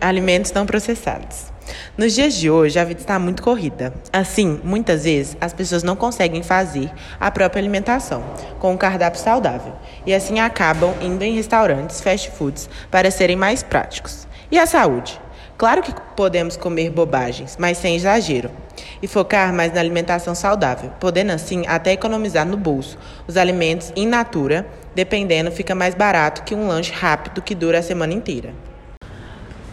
alimentos não processados. Nos dias de hoje, a vida está muito corrida. Assim, muitas vezes, as pessoas não conseguem fazer a própria alimentação com um cardápio saudável e assim acabam indo em restaurantes, fast foods, para serem mais práticos. E a saúde? Claro que podemos comer bobagens, mas sem exagero. E focar mais na alimentação saudável, podendo assim até economizar no bolso. Os alimentos in natura, dependendo, fica mais barato que um lanche rápido que dura a semana inteira.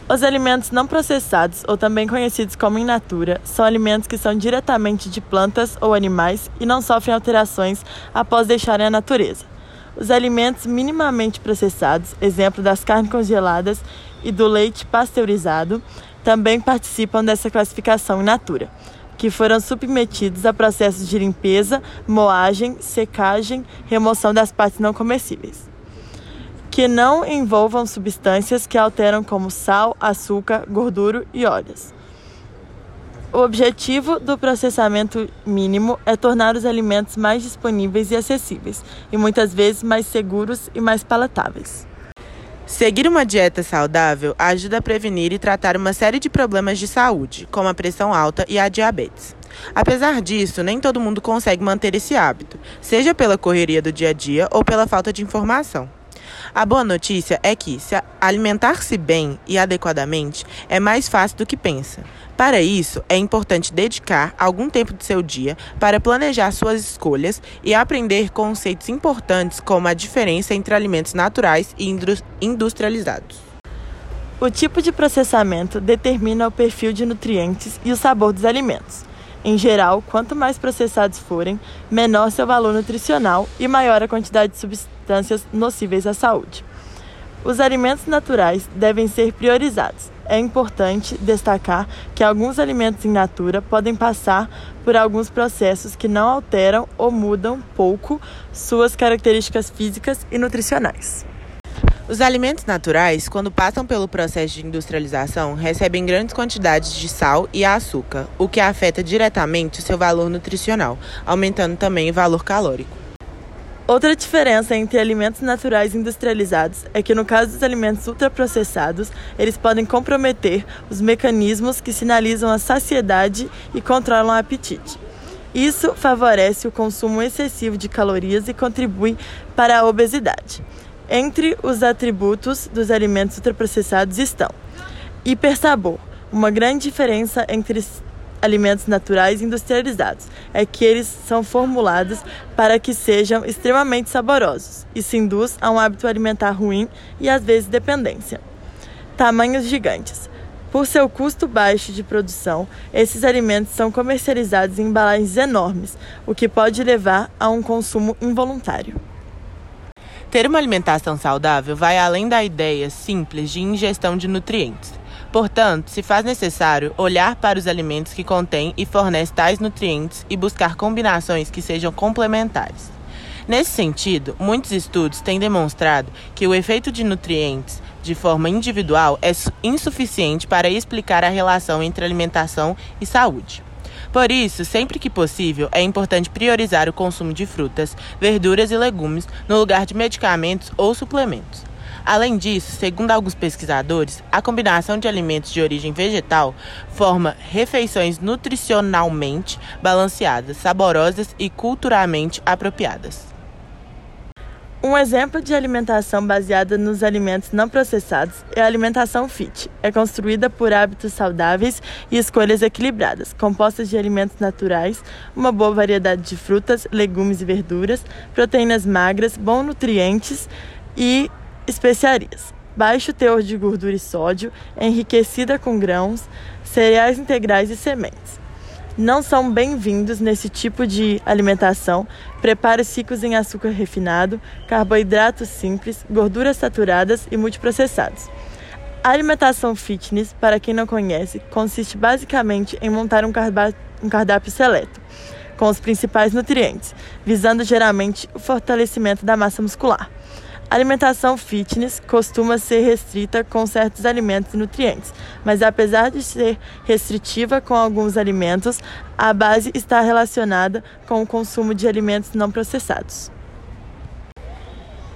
Os alimentos não processados, ou também conhecidos como in natura, são alimentos que são diretamente de plantas ou animais e não sofrem alterações após deixarem a natureza. Os alimentos minimamente processados, exemplo das carnes congeladas e do leite pasteurizado, também participam dessa classificação in natura, que foram submetidos a processos de limpeza, moagem, secagem, remoção das partes não comestíveis que não envolvam substâncias que alteram como sal, açúcar, gordura e óleos. O objetivo do processamento mínimo é tornar os alimentos mais disponíveis e acessíveis, e muitas vezes mais seguros e mais palatáveis. Seguir uma dieta saudável ajuda a prevenir e tratar uma série de problemas de saúde, como a pressão alta e a diabetes. Apesar disso, nem todo mundo consegue manter esse hábito, seja pela correria do dia a dia ou pela falta de informação. A boa notícia é que, se alimentar-se bem e adequadamente, é mais fácil do que pensa. Para isso, é importante dedicar algum tempo do seu dia para planejar suas escolhas e aprender conceitos importantes como a diferença entre alimentos naturais e industrializados. O tipo de processamento determina o perfil de nutrientes e o sabor dos alimentos. Em geral, quanto mais processados forem, menor seu valor nutricional e maior a quantidade de substâncias nocíveis à saúde. Os alimentos naturais devem ser priorizados. É importante destacar que alguns alimentos em natura podem passar por alguns processos que não alteram ou mudam pouco suas características físicas e nutricionais. Os alimentos naturais, quando passam pelo processo de industrialização, recebem grandes quantidades de sal e açúcar, o que afeta diretamente o seu valor nutricional, aumentando também o valor calórico. Outra diferença entre alimentos naturais industrializados é que, no caso dos alimentos ultraprocessados, eles podem comprometer os mecanismos que sinalizam a saciedade e controlam o apetite. Isso favorece o consumo excessivo de calorias e contribui para a obesidade. Entre os atributos dos alimentos ultraprocessados estão hipersabor. Uma grande diferença entre alimentos naturais e industrializados é que eles são formulados para que sejam extremamente saborosos. Isso induz a um hábito alimentar ruim e às vezes dependência. Tamanhos gigantes. Por seu custo baixo de produção, esses alimentos são comercializados em embalagens enormes, o que pode levar a um consumo involuntário. Ter uma alimentação saudável vai além da ideia simples de ingestão de nutrientes. Portanto, se faz necessário olhar para os alimentos que contêm e fornecem tais nutrientes e buscar combinações que sejam complementares. Nesse sentido, muitos estudos têm demonstrado que o efeito de nutrientes de forma individual é insuficiente para explicar a relação entre alimentação e saúde. Por isso, sempre que possível, é importante priorizar o consumo de frutas, verduras e legumes no lugar de medicamentos ou suplementos. Além disso, segundo alguns pesquisadores, a combinação de alimentos de origem vegetal forma refeições nutricionalmente balanceadas, saborosas e culturalmente apropriadas. Um exemplo de alimentação baseada nos alimentos não processados é a alimentação fit. É construída por hábitos saudáveis e escolhas equilibradas, compostas de alimentos naturais, uma boa variedade de frutas, legumes e verduras, proteínas magras, bons nutrientes e especiarias. Baixo teor de gordura e sódio, enriquecida com grãos, cereais integrais e sementes não são bem-vindos nesse tipo de alimentação. Preparos ricos em açúcar refinado, carboidratos simples, gorduras saturadas e multiprocessados. A alimentação fitness, para quem não conhece, consiste basicamente em montar um, um cardápio seleto, com os principais nutrientes, visando geralmente o fortalecimento da massa muscular. Alimentação fitness costuma ser restrita com certos alimentos e nutrientes, mas apesar de ser restritiva com alguns alimentos, a base está relacionada com o consumo de alimentos não processados.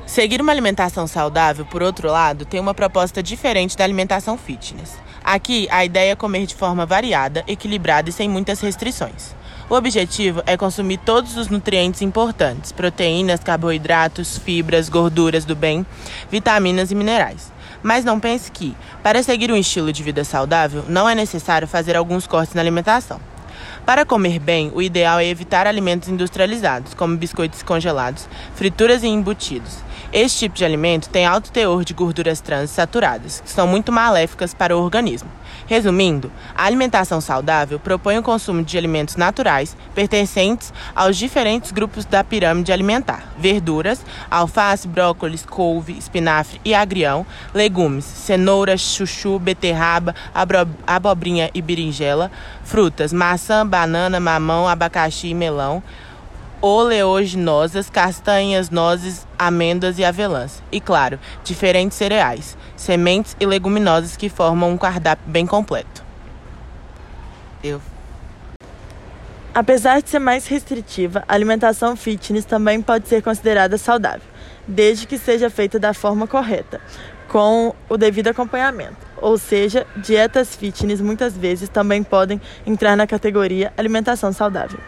Seguir uma alimentação saudável, por outro lado, tem uma proposta diferente da alimentação fitness. Aqui, a ideia é comer de forma variada, equilibrada e sem muitas restrições. O objetivo é consumir todos os nutrientes importantes: proteínas, carboidratos, fibras, gorduras do bem, vitaminas e minerais. Mas não pense que, para seguir um estilo de vida saudável, não é necessário fazer alguns cortes na alimentação. Para comer bem, o ideal é evitar alimentos industrializados, como biscoitos congelados, frituras e embutidos. Este tipo de alimento tem alto teor de gorduras trans saturadas, que são muito maléficas para o organismo. Resumindo, a alimentação saudável propõe o consumo de alimentos naturais pertencentes aos diferentes grupos da pirâmide alimentar: verduras, alface, brócolis, couve, espinafre e agrião, legumes, cenoura, chuchu, beterraba, abobrinha e berinjela, frutas, maçã, banana, mamão, abacaxi e melão oleaginosas, castanhas, nozes, amêndoas e avelãs. E claro, diferentes cereais, sementes e leguminosas que formam um cardápio bem completo. Eu Apesar de ser mais restritiva, a alimentação fitness também pode ser considerada saudável, desde que seja feita da forma correta, com o devido acompanhamento. Ou seja, dietas fitness muitas vezes também podem entrar na categoria alimentação saudável.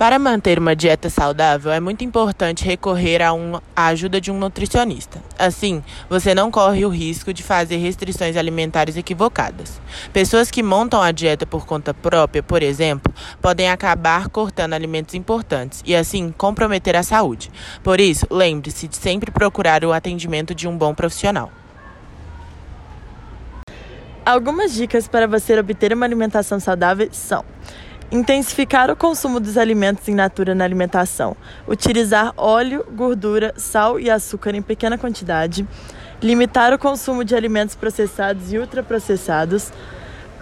Para manter uma dieta saudável, é muito importante recorrer a ajuda de um nutricionista. Assim, você não corre o risco de fazer restrições alimentares equivocadas. Pessoas que montam a dieta por conta própria, por exemplo, podem acabar cortando alimentos importantes e, assim, comprometer a saúde. Por isso, lembre-se de sempre procurar o atendimento de um bom profissional. Algumas dicas para você obter uma alimentação saudável são Intensificar o consumo dos alimentos in natura na alimentação. Utilizar óleo, gordura, sal e açúcar em pequena quantidade. Limitar o consumo de alimentos processados e ultraprocessados.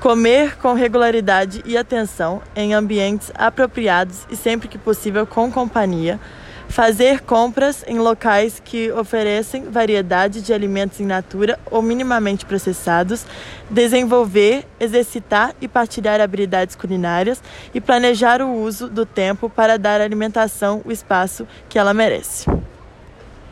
Comer com regularidade e atenção em ambientes apropriados e sempre que possível com companhia fazer compras em locais que oferecem variedade de alimentos in natura ou minimamente processados, desenvolver, exercitar e partilhar habilidades culinárias e planejar o uso do tempo para dar à alimentação o espaço que ela merece.